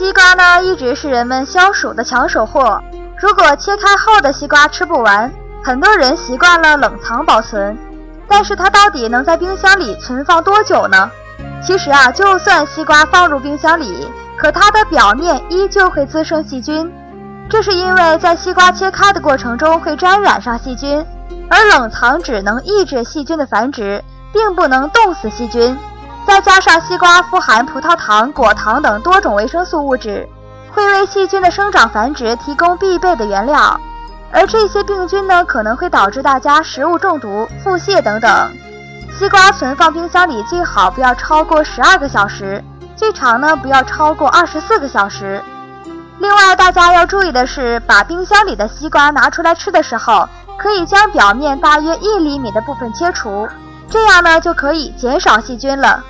西瓜呢，一直是人们消暑的抢手货。如果切开后的西瓜吃不完，很多人习惯了冷藏保存。但是它到底能在冰箱里存放多久呢？其实啊，就算西瓜放入冰箱里，可它的表面依旧会滋生细菌。这是因为在西瓜切开的过程中会沾染上细菌，而冷藏只能抑制细菌的繁殖，并不能冻死细菌。再加上西瓜富含葡萄糖、果糖等多种维生素物质，会为细菌的生长繁殖提供必备的原料。而这些病菌呢，可能会导致大家食物中毒、腹泻等等。西瓜存放冰箱里最好不要超过十二个小时，最长呢不要超过二十四个小时。另外，大家要注意的是，把冰箱里的西瓜拿出来吃的时候，可以将表面大约一厘米的部分切除，这样呢就可以减少细菌了。